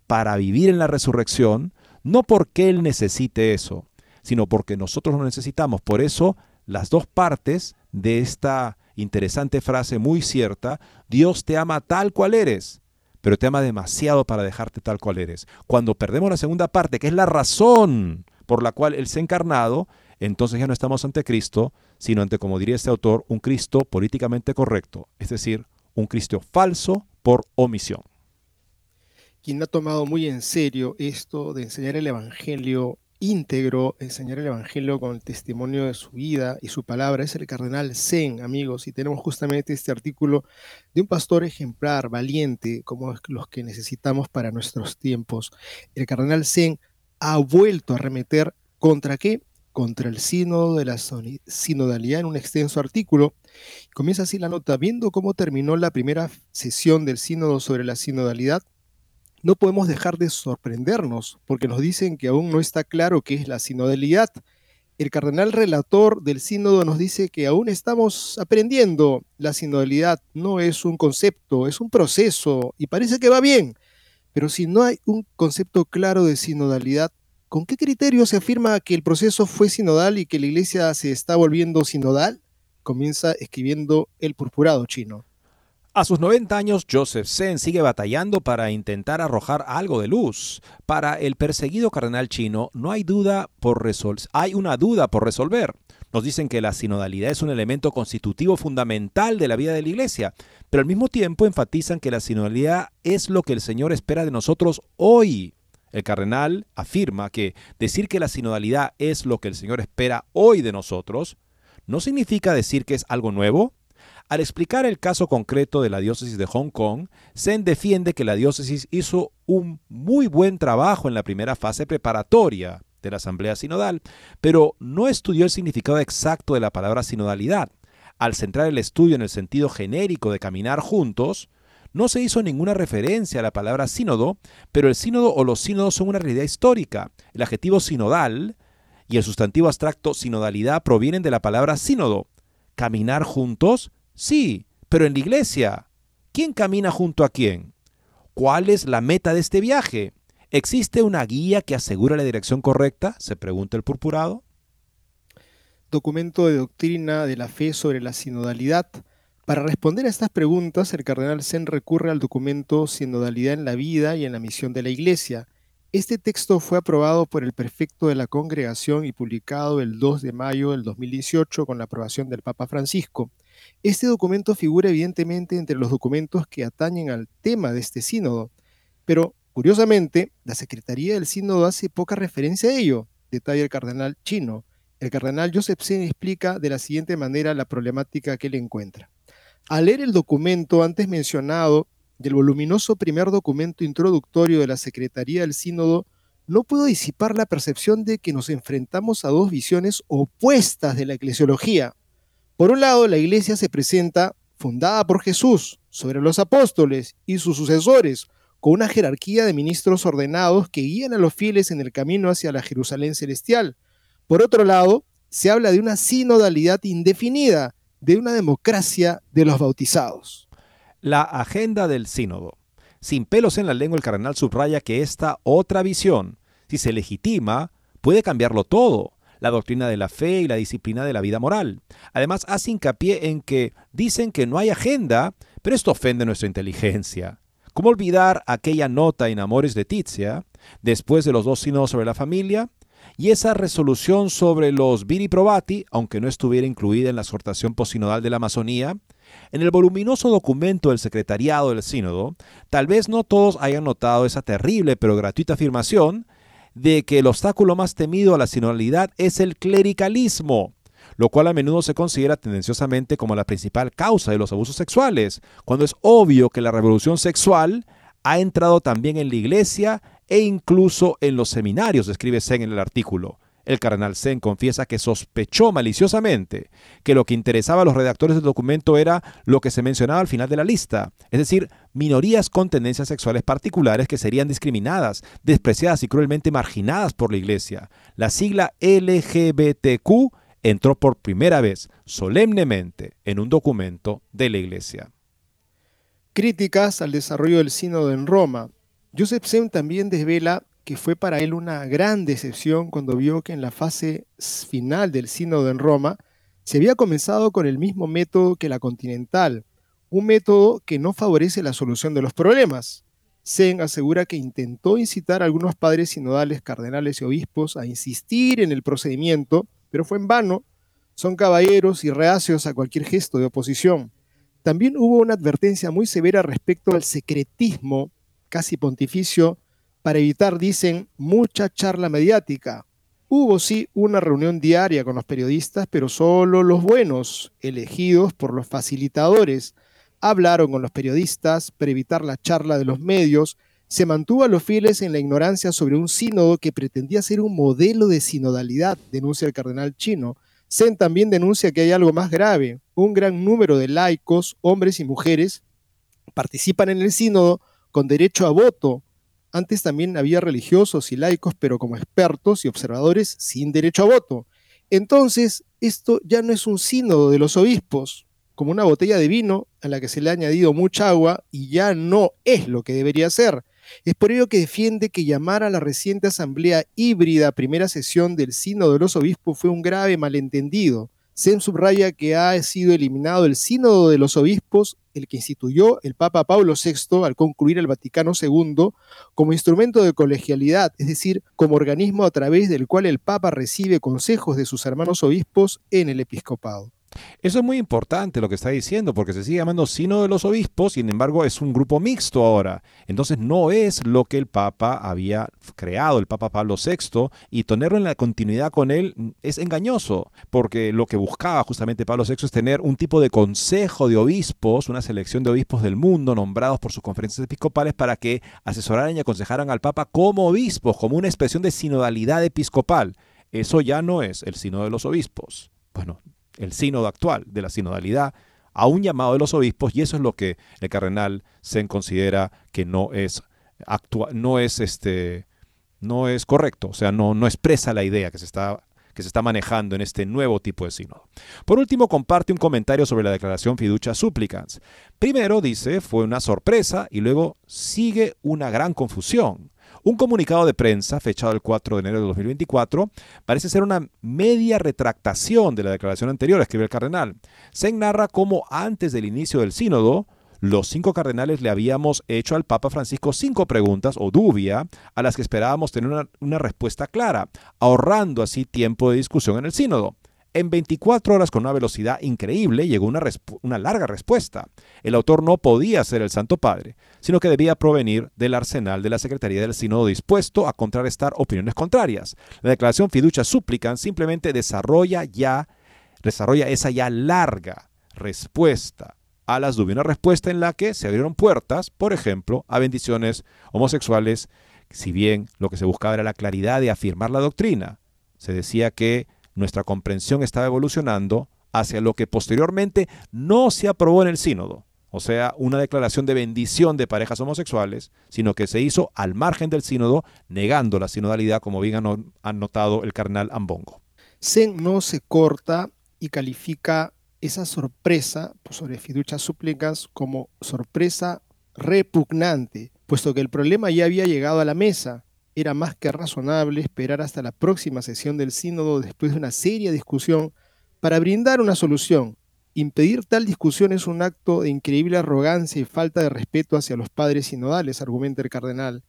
para vivir en la resurrección, no porque Él necesite eso, sino porque nosotros lo necesitamos. Por eso, las dos partes de esta interesante frase muy cierta, Dios te ama tal cual eres, pero te ama demasiado para dejarte tal cual eres. Cuando perdemos la segunda parte, que es la razón por la cual Él se ha encarnado, entonces ya no estamos ante Cristo, sino ante, como diría este autor, un Cristo políticamente correcto, es decir, un Cristo falso por omisión. Quien ha tomado muy en serio esto de enseñar el Evangelio íntegro, enseñar el Evangelio con el testimonio de su vida y su palabra. Es el cardenal Zen, amigos, y tenemos justamente este artículo de un pastor ejemplar, valiente, como los que necesitamos para nuestros tiempos. El cardenal Zen ha vuelto a remeter contra qué? contra el sínodo de la sinodalidad en un extenso artículo. Comienza así la nota, viendo cómo terminó la primera sesión del sínodo sobre la sinodalidad, no podemos dejar de sorprendernos porque nos dicen que aún no está claro qué es la sinodalidad. El cardenal relator del sínodo nos dice que aún estamos aprendiendo. La sinodalidad no es un concepto, es un proceso y parece que va bien. Pero si no hay un concepto claro de sinodalidad, ¿con qué criterio se afirma que el proceso fue sinodal y que la iglesia se está volviendo sinodal? Comienza escribiendo el purpurado chino. A sus 90 años, Joseph Zen sigue batallando para intentar arrojar algo de luz. Para el perseguido cardenal chino, no hay duda por hay una duda por resolver. Nos dicen que la sinodalidad es un elemento constitutivo fundamental de la vida de la Iglesia, pero al mismo tiempo enfatizan que la sinodalidad es lo que el Señor espera de nosotros hoy. El cardenal afirma que decir que la sinodalidad es lo que el Señor espera hoy de nosotros no significa decir que es algo nuevo, al explicar el caso concreto de la diócesis de Hong Kong, Zen defiende que la diócesis hizo un muy buen trabajo en la primera fase preparatoria de la Asamblea Sinodal, pero no estudió el significado exacto de la palabra sinodalidad. Al centrar el estudio en el sentido genérico de caminar juntos, no se hizo ninguna referencia a la palabra sínodo, pero el sínodo o los sínodos son una realidad histórica. El adjetivo sinodal y el sustantivo abstracto sinodalidad provienen de la palabra sínodo. Caminar juntos Sí, pero en la iglesia, ¿quién camina junto a quién? ¿Cuál es la meta de este viaje? ¿Existe una guía que asegura la dirección correcta? se pregunta el purpurado. Documento de doctrina de la fe sobre la sinodalidad. Para responder a estas preguntas, el cardenal Zen recurre al documento Sinodalidad en la vida y en la misión de la Iglesia. Este texto fue aprobado por el prefecto de la congregación y publicado el 2 de mayo del 2018 con la aprobación del Papa Francisco. Este documento figura evidentemente entre los documentos que atañen al tema de este sínodo, pero curiosamente la Secretaría del Sínodo hace poca referencia a ello, detalla el cardenal chino. El cardenal Joseph Sen explica de la siguiente manera la problemática que él encuentra. Al leer el documento antes mencionado del voluminoso primer documento introductorio de la Secretaría del Sínodo, no puedo disipar la percepción de que nos enfrentamos a dos visiones opuestas de la eclesiología. Por un lado, la iglesia se presenta fundada por Jesús sobre los apóstoles y sus sucesores, con una jerarquía de ministros ordenados que guían a los fieles en el camino hacia la Jerusalén celestial. Por otro lado, se habla de una sinodalidad indefinida, de una democracia de los bautizados. La agenda del sínodo. Sin pelos en la lengua, el cardenal subraya que esta otra visión, si se legitima, puede cambiarlo todo la doctrina de la fe y la disciplina de la vida moral. Además, hace hincapié en que dicen que no hay agenda, pero esto ofende nuestra inteligencia. ¿Cómo olvidar aquella nota en Amores de Tizia, después de los dos sínodos sobre la familia, y esa resolución sobre los viri probati, aunque no estuviera incluida en la exhortación posinodal de la Amazonía, en el voluminoso documento del Secretariado del Sínodo, tal vez no todos hayan notado esa terrible pero gratuita afirmación de que el obstáculo más temido a la sinodalidad es el clericalismo, lo cual a menudo se considera tendenciosamente como la principal causa de los abusos sexuales, cuando es obvio que la revolución sexual ha entrado también en la iglesia e incluso en los seminarios, escribe Sen en el artículo. El cardenal Zen confiesa que sospechó maliciosamente que lo que interesaba a los redactores del documento era lo que se mencionaba al final de la lista, es decir, minorías con tendencias sexuales particulares que serían discriminadas, despreciadas y cruelmente marginadas por la Iglesia. La sigla LGBTQ entró por primera vez solemnemente en un documento de la Iglesia. Críticas al desarrollo del sínodo en Roma. Joseph Zen también desvela que fue para él una gran decepción cuando vio que en la fase final del sínodo en Roma se había comenzado con el mismo método que la continental, un método que no favorece la solución de los problemas. Zen asegura que intentó incitar a algunos padres sinodales, cardenales y obispos a insistir en el procedimiento, pero fue en vano. Son caballeros y reacios a cualquier gesto de oposición. También hubo una advertencia muy severa respecto al secretismo casi pontificio para evitar, dicen, mucha charla mediática. Hubo sí una reunión diaria con los periodistas, pero solo los buenos, elegidos por los facilitadores, hablaron con los periodistas para evitar la charla de los medios, se mantuvo a los fieles en la ignorancia sobre un sínodo que pretendía ser un modelo de sinodalidad, denuncia el cardenal chino. Zen también denuncia que hay algo más grave. Un gran número de laicos, hombres y mujeres, participan en el sínodo con derecho a voto. Antes también había religiosos y laicos, pero como expertos y observadores sin derecho a voto. Entonces, esto ya no es un sínodo de los obispos, como una botella de vino a la que se le ha añadido mucha agua y ya no es lo que debería ser. Es por ello que defiende que llamar a la reciente asamblea híbrida primera sesión del Sínodo de los Obispos fue un grave malentendido. Sem subraya que ha sido eliminado el Sínodo de los Obispos, el que instituyó el Papa Pablo VI al concluir el Vaticano II, como instrumento de colegialidad, es decir, como organismo a través del cual el Papa recibe consejos de sus hermanos obispos en el episcopado. Eso es muy importante lo que está diciendo, porque se sigue llamando Sino de los Obispos, sin embargo es un grupo mixto ahora. Entonces no es lo que el Papa había creado, el Papa Pablo VI, y tenerlo en la continuidad con él es engañoso, porque lo que buscaba justamente Pablo VI es tener un tipo de consejo de obispos, una selección de obispos del mundo nombrados por sus conferencias episcopales para que asesoraran y aconsejaran al Papa como obispos, como una expresión de sinodalidad episcopal. Eso ya no es el sino de los obispos. Bueno, el sínodo actual de la sinodalidad a un llamado de los obispos y eso es lo que el cardenal se considera que no es no es este no es correcto, o sea, no, no expresa la idea que se está que se está manejando en este nuevo tipo de sínodo. Por último, comparte un comentario sobre la declaración fiducia supplicans. Primero dice, fue una sorpresa y luego sigue una gran confusión. Un comunicado de prensa fechado el 4 de enero de 2024 parece ser una media retractación de la declaración anterior, escribe el cardenal. Se narra cómo antes del inicio del sínodo, los cinco cardenales le habíamos hecho al Papa Francisco cinco preguntas o dubia a las que esperábamos tener una, una respuesta clara, ahorrando así tiempo de discusión en el sínodo. En 24 horas con una velocidad increíble llegó una, una, larga respuesta. El autor no podía ser el Santo Padre, sino que debía provenir del arsenal de la Secretaría del Sínodo dispuesto a contrarrestar opiniones contrarias. La declaración fiducia súplica simplemente desarrolla ya, desarrolla esa ya larga respuesta a las dudas. Una respuesta en la que se abrieron puertas, por ejemplo, a bendiciones homosexuales, si bien lo que se buscaba era la claridad de afirmar la doctrina. Se decía que nuestra comprensión estaba evolucionando hacia lo que posteriormente no se aprobó en el sínodo, o sea, una declaración de bendición de parejas homosexuales, sino que se hizo al margen del sínodo, negando la sinodalidad, como bien ha notado el carnal Ambongo. Zen no se corta y califica esa sorpresa pues, sobre fiducias súplicas como sorpresa repugnante, puesto que el problema ya había llegado a la mesa era más que razonable esperar hasta la próxima sesión del sínodo después de una seria discusión para brindar una solución. Impedir tal discusión es un acto de increíble arrogancia y falta de respeto hacia los padres sinodales, argumenta el cardenal.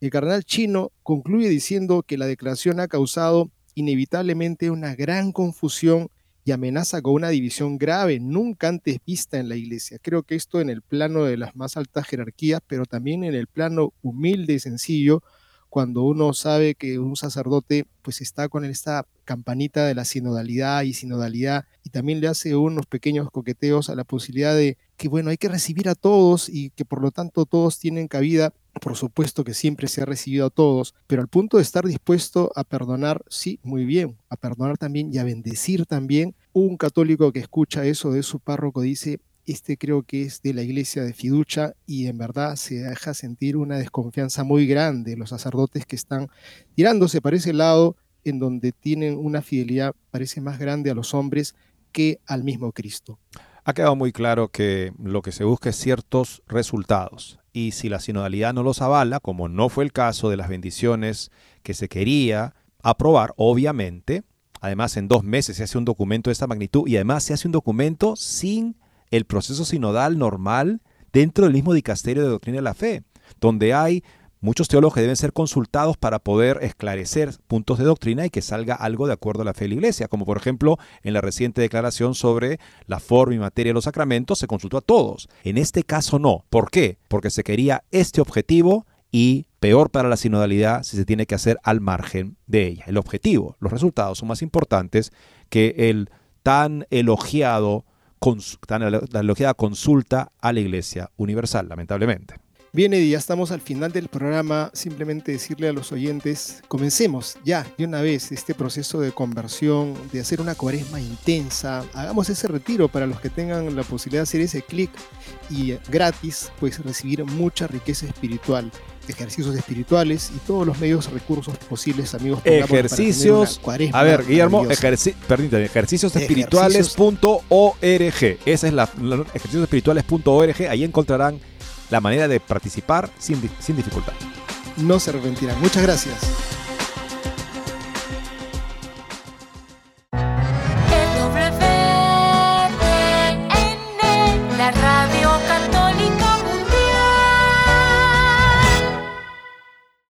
El cardenal chino concluye diciendo que la declaración ha causado inevitablemente una gran confusión y amenaza con una división grave nunca antes vista en la iglesia. Creo que esto en el plano de las más altas jerarquías, pero también en el plano humilde y sencillo, cuando uno sabe que un sacerdote pues está con esta campanita de la sinodalidad y sinodalidad y también le hace unos pequeños coqueteos a la posibilidad de que bueno, hay que recibir a todos y que por lo tanto todos tienen cabida. Por supuesto que siempre se ha recibido a todos, pero al punto de estar dispuesto a perdonar, sí, muy bien, a perdonar también y a bendecir también. Un católico que escucha eso de su párroco dice, este creo que es de la iglesia de Fiducia y en verdad se deja sentir una desconfianza muy grande los sacerdotes que están tirándose para ese lado en donde tienen una fidelidad parece más grande a los hombres que al mismo Cristo. Ha quedado muy claro que lo que se busca es ciertos resultados y si la sinodalidad no los avala, como no fue el caso de las bendiciones que se quería aprobar, obviamente, además en dos meses se hace un documento de esta magnitud y además se hace un documento sin el proceso sinodal normal dentro del mismo dicasterio de doctrina de la fe, donde hay muchos teólogos que deben ser consultados para poder esclarecer puntos de doctrina y que salga algo de acuerdo a la fe de la Iglesia, como por ejemplo en la reciente declaración sobre la forma y materia de los sacramentos se consultó a todos. En este caso no. ¿Por qué? Porque se quería este objetivo y peor para la sinodalidad si se tiene que hacer al margen de ella. El objetivo, los resultados son más importantes que el tan elogiado la elogiada consulta a la Iglesia Universal, lamentablemente. Bien, Eddie, ya estamos al final del programa. Simplemente decirle a los oyentes, comencemos ya de una vez este proceso de conversión, de hacer una cuaresma intensa. Hagamos ese retiro para los que tengan la posibilidad de hacer ese clic y gratis, pues recibir mucha riqueza espiritual, ejercicios espirituales y todos los medios recursos posibles, amigos. Ejercicios. a ver, Guillermo, ejerci ejerciciosespirituales.org. Esa es la, la ejerciciosespirituales.org. Ahí encontrarán la manera de participar sin, sin dificultad. No se arrepentirán. Muchas gracias.